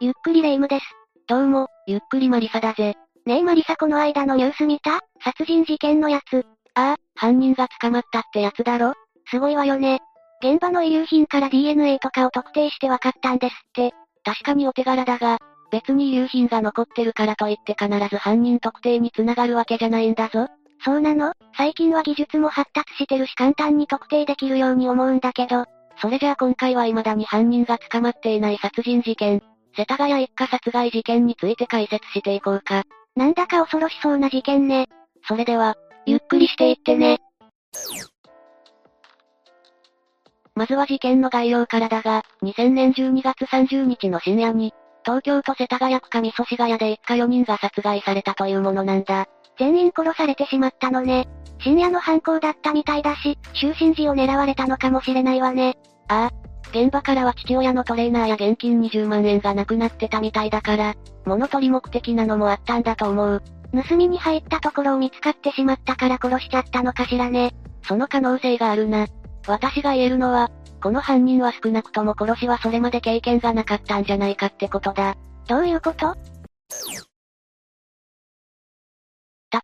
ゆっくりレ夢ムです。どうも、ゆっくりマリサだぜ。ねえマリサこの間のニュース見た？殺人事件のやつ。ああ、犯人が捕まったってやつだろ？すごいわよね。現場の遺留品から DNA とかを特定して分かったんですって。確かにお手柄だが、別に遺留品が残ってるからといって必ず犯人特定に繋がるわけじゃないんだぞ。そうなの？最近は技術も発達してるし簡単に特定できるように思うんだけど。それじゃあ今回は未だに犯人が捕まっていない殺人事件、世田谷一家殺害事件について解説していこうか。なんだか恐ろしそうな事件ね。それでは、ゆっくりしていってね。まずは事件の概要からだが、2000年12月30日の深夜に、東京都世田谷区上祖師谷で一家4人が殺害されたというものなんだ。全員殺されてしまったのね。深夜の犯行だったみたいだし、就寝時を狙われたのかもしれないわね。ああ。現場からは父親のトレーナーや現金20万円がなくなってたみたいだから、物取り目的なのもあったんだと思う。盗みに入ったところを見つかってしまったから殺しちゃったのかしらね。その可能性があるな。私が言えるのは、この犯人は少なくとも殺しはそれまで経験がなかったんじゃないかってことだ。どういうこと？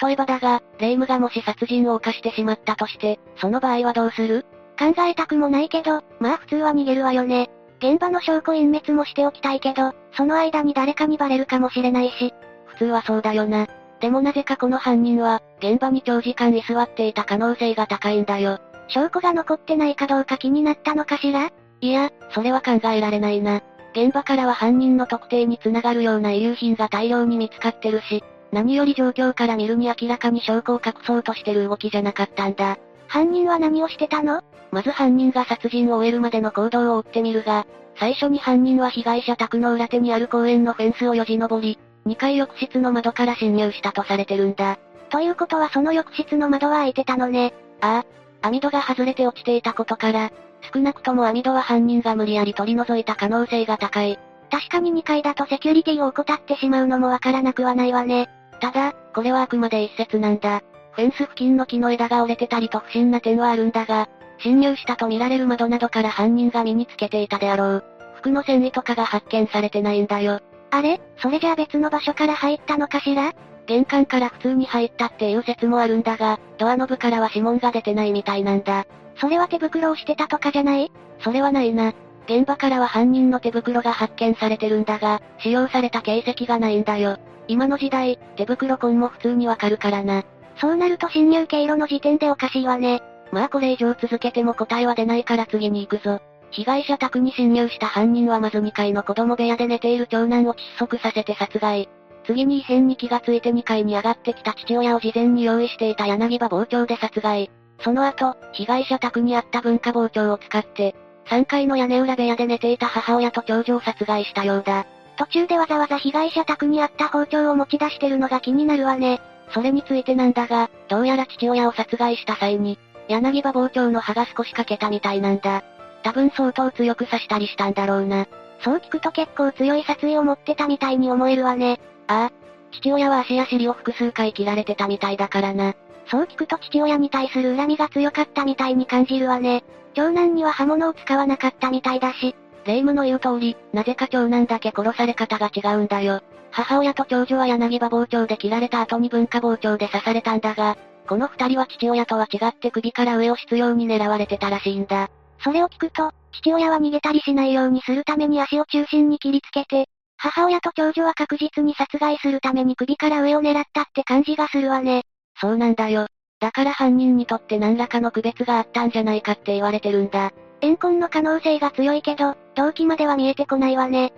例えばだが、レイムがもし殺人を犯してしまったとして、その場合はどうする？考えたくもないけど、まあ普通は逃げるわよね。現場の証拠隠滅もしておきたいけど、その間に誰かにバレるかもしれないし。普通はそうだよな。でもなぜかこの犯人は、現場に長時間居座っていた可能性が高いんだよ。証拠が残ってないかどうか気になったのかしら？いや、それは考えられないな。現場からは犯人の特定につながるような遺留品が大量に見つかってるし、何より状況から見るに明らかに証拠を隠そうとしてる動きじゃなかったんだ。犯人は何をしてたの？まず犯人が殺人を終えるまでの行動を追ってみるが、最初に犯人は被害者宅の裏手にある公園のフェンスをよじ登り、2階浴室の窓から侵入したとされてるんだ。ということはその浴室の窓は開いてたのね。ああ、網戸が外れて落ちていたことから、少なくとも網戸は犯人が無理やり取り除いた可能性が高い。確かに2階だとセキュリティを怠ってしまうのもわからなくはないわね。ただ、これはあくまで一説なんだ。フェンス付近の木の枝が折れてたりと不審な点はあるんだが、侵入したと見られる窓などから犯人が身につけていたであろう。服の繊維とかが発見されてないんだよ。あれ？それじゃあ別の場所から入ったのかしら？玄関から普通に入ったっていう説もあるんだが、ドアノブからは指紋が出てないみたいなんだ。それは手袋をしてたとかじゃない？それはないな。現場からは犯人の手袋が発見されてるんだが、使用された形跡がないんだよ。今の時代、手袋痕も普通にわかるからな。そうなると侵入経路の時点でおかしいわね。まあこれ以上続けても答えは出ないから次に行くぞ。被害者宅に侵入した犯人はまず2階の子供部屋で寝ている長男を窒息させて殺害。次に異変に気がついて2階に上がってきた父親を事前に用意していた柳葉包丁で殺害。その後、被害者宅にあった文化包丁を使って、3階の屋根裏部屋で寝ていた母親と長女を殺害したようだ。途中でわざわざ被害者宅にあった包丁を持ち出してるのが気になるわね。それについてなんだが、どうやら父親を殺害した際に、柳葉包丁の刃が少し欠けたみたいなんだ。多分相当強く刺したりしたんだろうな。そう聞くと結構強い殺意を持ってたみたいに思えるわね。ああ。父親は足や尻を複数回切られてたみたいだからな。そう聞くと父親に対する恨みが強かったみたいに感じるわね。長男には刃物を使わなかったみたいだし、霊夢の言う通り、なぜか長男だけ殺され方が違うんだよ。母親と長女は柳葉包丁で切られた後に文化包丁で刺されたんだが、この二人は父親とは違って首から上を執拗に狙われてたらしいんだ。それを聞くと、父親は逃げたりしないようにするために足を中心に切りつけて、母親と長女は確実に殺害するために首から上を狙ったって感じがするわね。そうなんだよ。だから犯人にとって何らかの区別があったんじゃないかって言われてるんだ。怨恨の可能性が強いけど、動機までは見えてこないわね。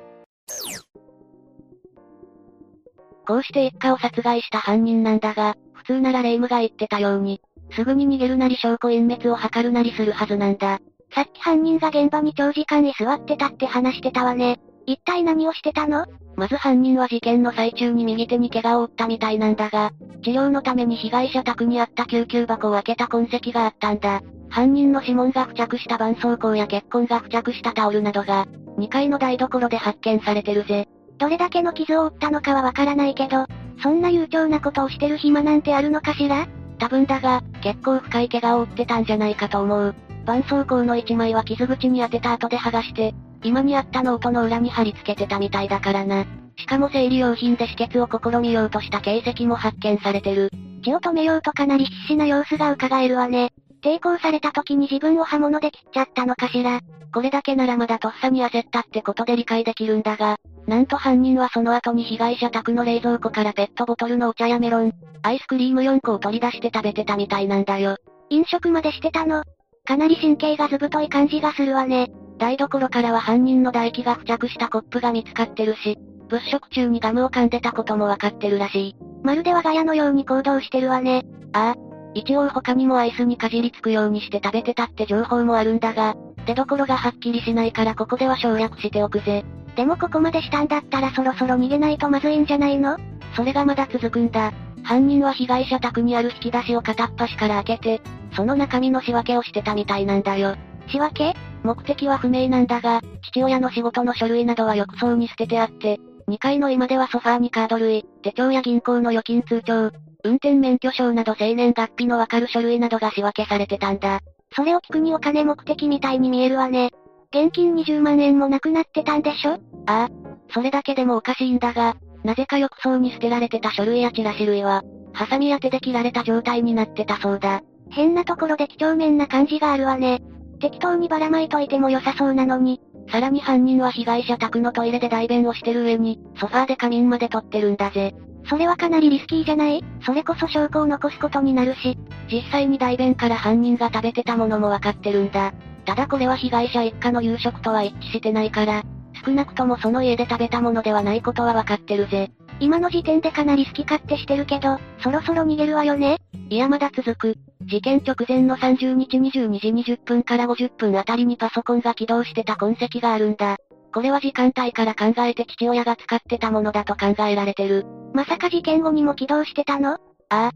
こうして一家を殺害した犯人なんだが、普通なら霊夢が言ってたように、すぐに逃げるなり証拠隠滅を図るなりするはずなんだ。さっき犯人が現場に長時間居座ってたって話してたわね。一体何をしてたの？まず犯人は事件の最中に右手に怪我を負ったみたいなんだが、治療のために被害者宅にあった救急箱を開けた痕跡があったんだ。犯人の指紋が付着した絆創膏や血痕が付着したタオルなどが、2階の台所で発見されてるぜ。どれだけの傷を負ったのかはわからないけど、そんな悠長なことをしてる暇なんてあるのかしら？多分だが、結構深い怪我を負ってたんじゃないかと思う。絆創膏の1枚は傷口に当てた後で剥がして、今にあったノートの裏に貼り付けてたみたいだからな。しかも生理用品で止血を試みようとした形跡も発見されてる。血を止めようとかなり必死な様子が伺えるわね。抵抗された時に自分を刃物で切っちゃったのかしら。これだけならまだとっさに焦ったってことで理解できるんだが、なんと犯人はその後に被害者宅の冷蔵庫からペットボトルのお茶やメロン、アイスクリーム4個を取り出して食べてたみたいなんだよ。飲食までしてたの？かなり神経がずぶとい感じがするわね。台所からは犯人の唾液が付着したコップが見つかってるし、物色中にガムを噛んでたこともわかってるらしい。まるで我が家のように行動してるわね。ああ。一応他にもアイスにかじりつくようにして食べてたって情報もあるんだが、出所がはっきりしないからここでは省略しておくぜ。でもここまでしたんだったらそろそろ逃げないとまずいんじゃないの？それがまだ続くんだ。犯人は被害者宅にある引き出しを片っ端から開けて、その中身の仕分けをしてたみたいなんだよ。仕分け？目的は不明なんだが、父親の仕事の書類などは浴槽に捨ててあって、2階の今ではソファーにカード類、手帳や銀行の預金通帳、運転免許証など生年月日のわかる書類などが仕分けされてたんだ。それを聞くにお金目的みたいに見えるわね。現金20万円もなくなってたんでしょ？ああ。それだけでもおかしいんだが、なぜか浴槽に捨てられてた書類やチラシ類は、ハサミや手で切られた状態になってたそうだ。変なところで几帳面な感じがあるわね。適当にばらまいといても良さそうなのに。さらに犯人は被害者宅のトイレで代弁をしてる上に、ソファーで仮眠まで撮ってるんだぜ。それはかなりリスキーじゃない？それこそ証拠を残すことになるし。実際に代弁から犯人が食べてたものもわかってるんだ。ただこれは被害者一家の夕食とは一致してないから、少なくともその家で食べたものではないことはわかってるぜ。今の時点でかなり好き勝手してるけど、そろそろ逃げるわよね？いやまだ続く。事件直前の30日22時20分から50分あたりにパソコンが起動してた痕跡があるんだ。これは時間帯から考えて父親が使ってたものだと考えられてる。まさか事件後にも起動してたの？ああ。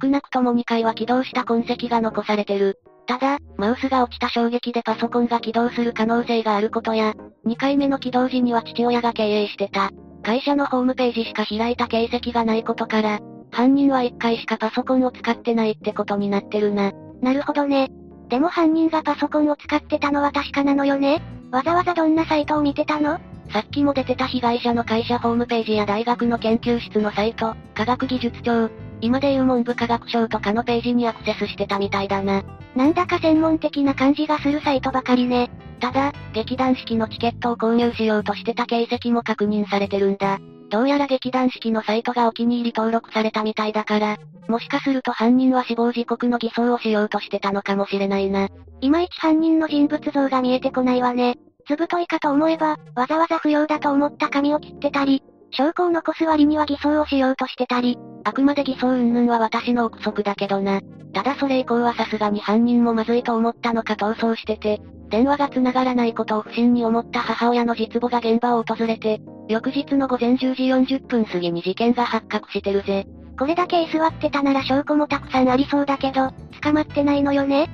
少なくとも2回は起動した痕跡が残されてる。ただ、マウスが落ちた衝撃でパソコンが起動する可能性があることや、2回目の起動時には父親が経営してた。会社のホームページしか開いた形跡がないことから、犯人は1回しかパソコンを使ってないってことになってるな。なるほどね。でも犯人がパソコンを使ってたのは確かなのよね？わざわざどんなサイトを見てたの？さっきも出てた被害者の会社ホームページや大学の研究室のサイト、科学技術庁、今でいう文部科学省とかのページにアクセスしてたみたいだな。なんだか専門的な感じがするサイトばかりね。ただ、劇団四季のチケットを購入しようとしてた形跡も確認されてるんだ。どうやら劇団四季のサイトがお気に入り登録されたみたいだから、もしかすると犯人は死亡時刻の偽装をしようとしてたのかもしれないな。いまいち犯人の人物像が見えてこないわね。ずぶといかと思えば、わざわざ不要だと思った紙を切ってたり、証拠を残す割には偽装をしようとしてたり、あくまで偽装云々は私の憶測だけどな。ただそれ以降はさすがに犯人もまずいと思ったのか逃走してて、電話が繋がらないことを不審に思った母親の実母が現場を訪れて、翌日の午前10時40分過ぎに事件が発覚してるぜ。これだけ居座ってたなら証拠もたくさんありそうだけど、捕まってないのよね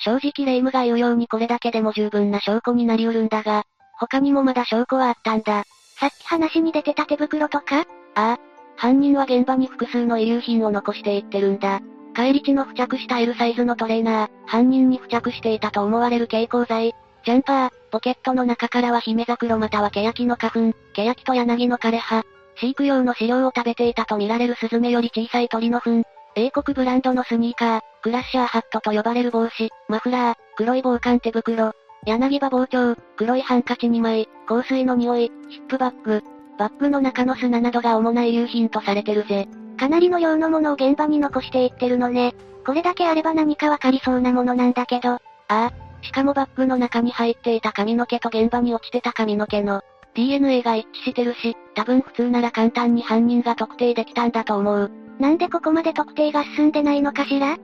正直霊夢が言うようにこれだけでも十分な証拠になりうるんだが、他にもまだ証拠はあったんだ。さっき話に出てた手袋とか？ああ。犯人は現場に複数の遺留品を残していってるんだ。帰り地の付着した L サイズのトレーナー、犯人に付着していたと思われる蛍光剤、ジャンパー、ポケットの中からは姫桜または欅の花粉、欅と柳の枯れ葉、飼育用の飼料を食べていたと見られるスズメより小さい鳥の糞、英国ブランドのスニーカー、クラッシャーハットと呼ばれる帽子、マフラー、黒い防寒手袋、柳葉包丁、黒いハンカチ2枚、香水の匂い、ヒップバッグ、バッグの中の砂などが主な遺留品とされてるぜ。かなりの量のものを現場に残していってるのね。これだけあれば何かわかりそうなものなんだけど。ああ。しかもバッグの中に入っていた髪の毛と現場に落ちてた髪の毛の DNA が一致してるし、多分普通なら簡単に犯人が特定できたんだと思う。なんでここまで特定が進んでないのかしら？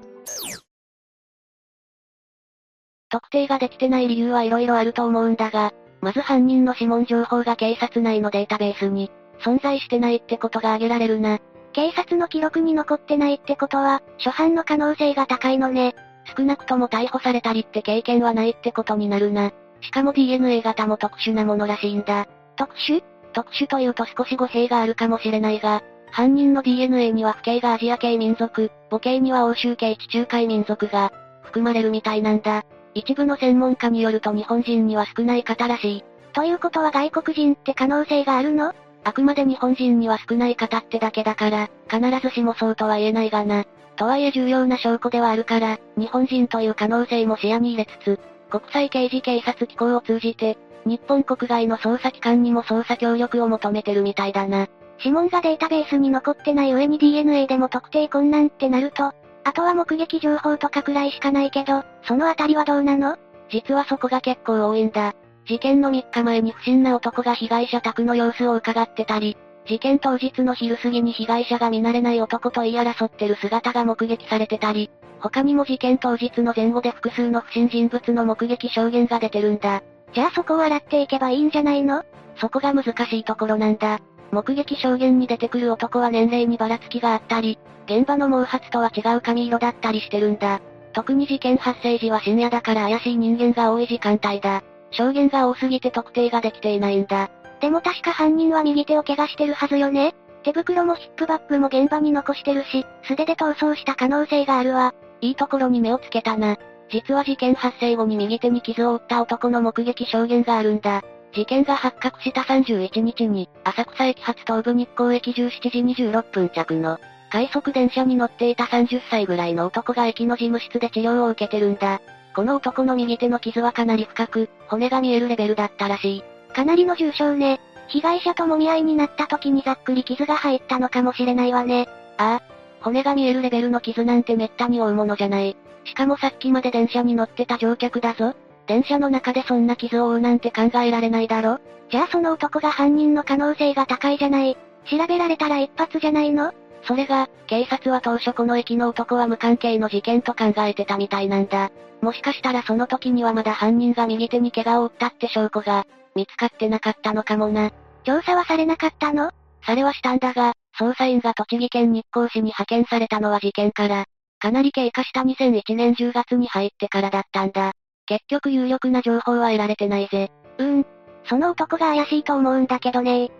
特定ができてない理由はいろいろあると思うんだが、まず犯人の指紋情報が警察内のデータベースに存在してないってことが挙げられるな。警察の記録に残ってないってことは、初犯の可能性が高いのね。少なくとも逮捕されたりって経験はないってことになるな。しかも DNA 型も特殊なものらしいんだ。特殊？特殊というと少し語弊があるかもしれないが、犯人の DNA には父系がアジア系民族、母系には欧州系地中海民族が含まれるみたいなんだ。一部の専門家によると日本人には少ない方らしい。ということは外国人って可能性があるの？あくまで日本人には少ない方ってだけだから、必ずしもそうとは言えないがな。とはいえ重要な証拠ではあるから、日本人という可能性も視野に入れつつ、国際刑事警察機構を通じて、日本国外の捜査機関にも捜査協力を求めてるみたいだな。指紋がデータベースに残ってない上に DNA でも特定困難ってなると、あとは目撃情報とかくらいしかないけど、そのあたりはどうなの？実はそこが結構多いんだ。事件の3日前に不審な男が被害者宅の様子を伺ってたり、事件当日の昼過ぎに被害者が見慣れない男と言い争ってる姿が目撃されてたり、他にも事件当日の前後で複数の不審人物の目撃証言が出てるんだ。じゃあそこを洗っていけばいいんじゃないの？そこが難しいところなんだ。目撃証言に出てくる男は年齢にばらつきがあったり、現場の毛髪とは違う髪色だったりしてるんだ。特に事件発生時は深夜だから怪しい人間が多い時間帯だ。証言が多すぎて特定ができていないんだ。でも確か犯人は右手を怪我してるはずよね手袋もヒップバッグも現場に残してるし、素手で逃走した可能性があるわ。いいところに目をつけたな。実は事件発生後に右手に傷を負った男の目撃証言があるんだ。事件が発覚した31日に、浅草駅発東武日光駅17時26分着の、快速電車に乗っていた30歳ぐらいの男が駅の事務室で治療を受けてるんだ。この男の右手の傷はかなり深く、骨が見えるレベルだったらしい。かなりの重傷ね。被害者ともみ合いになった時にざっくり傷が入ったのかもしれないわね。ああ。骨が見えるレベルの傷なんてめったに負うものじゃない。しかもさっきまで電車に乗ってた乗客だぞ。電車の中でそんな傷を負うなんて考えられないだろじゃあその男が犯人の可能性が高いじゃない。調べられたら一発じゃないの？それが、警察は当初この駅の男は無関係の事件と考えてたみたいなんだ。もしかしたらその時にはまだ犯人が右手に怪我を負ったって証拠が、見つかってなかったのかもな。調査はされなかったの？されはしたんだが、捜査員が栃木県日光市に派遣されたのは事件から、かなり経過した2001年10月に入ってからだったんだ。結局有力な情報は得られてないぜ。うーん。その男が怪しいと思うんだけどね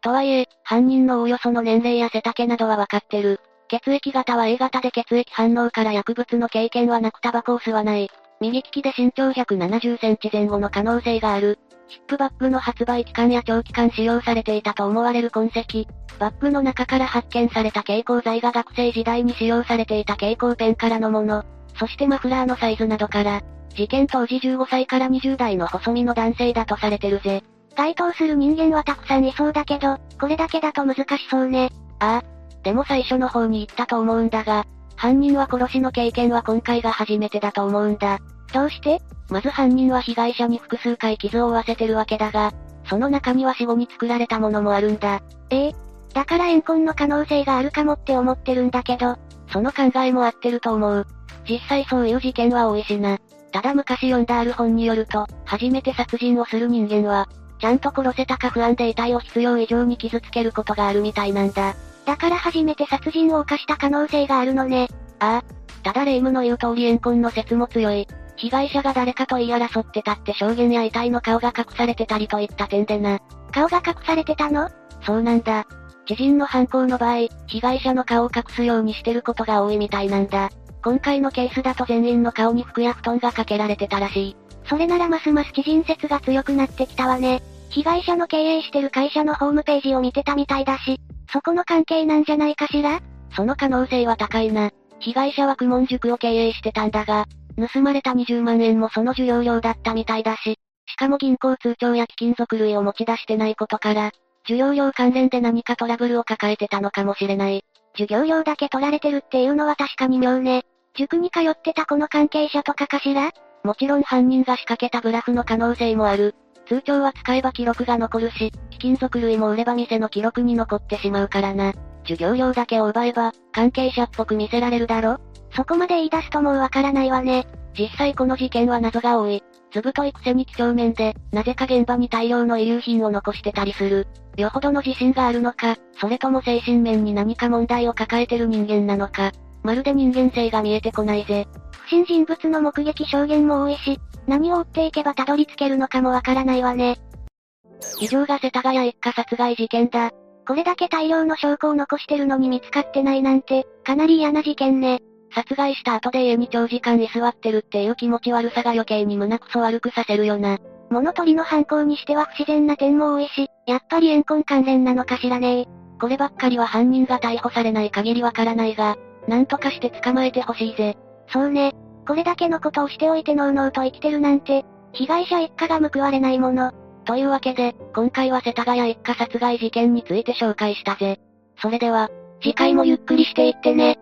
とはいえ、犯人のおおよその年齢や背丈などはわかってる。血液型は A 型で血液反応から薬物の経験はなくタバコを吸わない。右利きで身長170センチ前後の可能性がある。ヒップバッグの発売期間や長期間使用されていたと思われる痕跡。バッグの中から発見された蛍光剤が学生時代に使用されていた蛍光ペンからのもの。そしてマフラーのサイズなどから、事件当時15歳から20代の細身の男性だとされてるぜ。該当する人間はたくさんいそうだけど、これだけだと難しそうね。ああ。でも最初の方に言ったと思うんだが、犯人は殺しの経験は今回が初めてだと思うんだ。どうして？まず犯人は被害者に複数回傷を負わせてるわけだが、その中には死後に作られたものもあるんだ。ええだから怨恨の可能性があるかもって思ってるんだけど、その考えも合ってると思う。実際そういう事件は多いしな。ただ昔読んだある本によると、初めて殺人をする人間は、ちゃんと殺せたか不安で遺体を必要以上に傷つけることがあるみたいなんだ。だから初めて殺人を犯した可能性があるのね。ああ。ただ霊夢の言う通り怨恨の説も強い。被害者が誰かと言い争ってたって証言や遺体の顔が隠されてたりといった点でな。顔が隠されてたの？そうなんだ。知人の犯行の場合、被害者の顔を隠すようにしてることが多いみたいなんだ。今回のケースだと全員の顔に服や布団がかけられてたらしい。それならますます知人説が強くなってきたわね。被害者の経営してる会社のホームページを見てたみたいだし、そこの関係なんじゃないかしら？その可能性は高いな。被害者は苦問塾を経営してたんだが、盗まれた20万円もその授業料だったみたいだし、しかも銀行通帳や貴金属類を持ち出してないことから、授業料関連で何かトラブルを抱えてたのかもしれない。授業料だけ取られてるっていうのは確かに妙ね。塾に通ってたこの関係者とかかしら？もちろん犯人が仕掛けたブラフの可能性もある。通帳は使えば記録が残るし、貴金属類も売れば店の記録に残ってしまうからな。授業料だけを奪えば、関係者っぽく見せられるだろ？そこまで言い出すともうわからないわね。実際この事件は謎が多い。ずぶといくせに几帳面で、なぜか現場に大量の遺留品を残してたりする。よほどの自信があるのか、それとも精神面に何か問題を抱えてる人間なのか。まるで人間性が見えてこないぜ。不審人物の目撃証言も多いし、何を追っていけばたどり着けるのかもわからないわね。以上が世田谷一家殺害事件だ。これだけ大量の証拠を残してるのに見つかってないなんて、かなり嫌な事件ね。殺害した後で家に長時間居座ってるっていう気持ち悪さが余計に胸くそ悪くさせるよな。物取りの犯行にしては不自然な点も多いし、やっぱり怨恨関連なのかしらねこればっかりは犯人が逮捕されない限りわからないが、なんとかして捕まえてほしいぜ。そうね。これだけのことをしておいてのうのうと生きてるなんて、被害者一家が報われないもの。というわけで、今回は世田谷一家殺害事件について紹介したぜ。それでは、次回もゆっくりしていってね。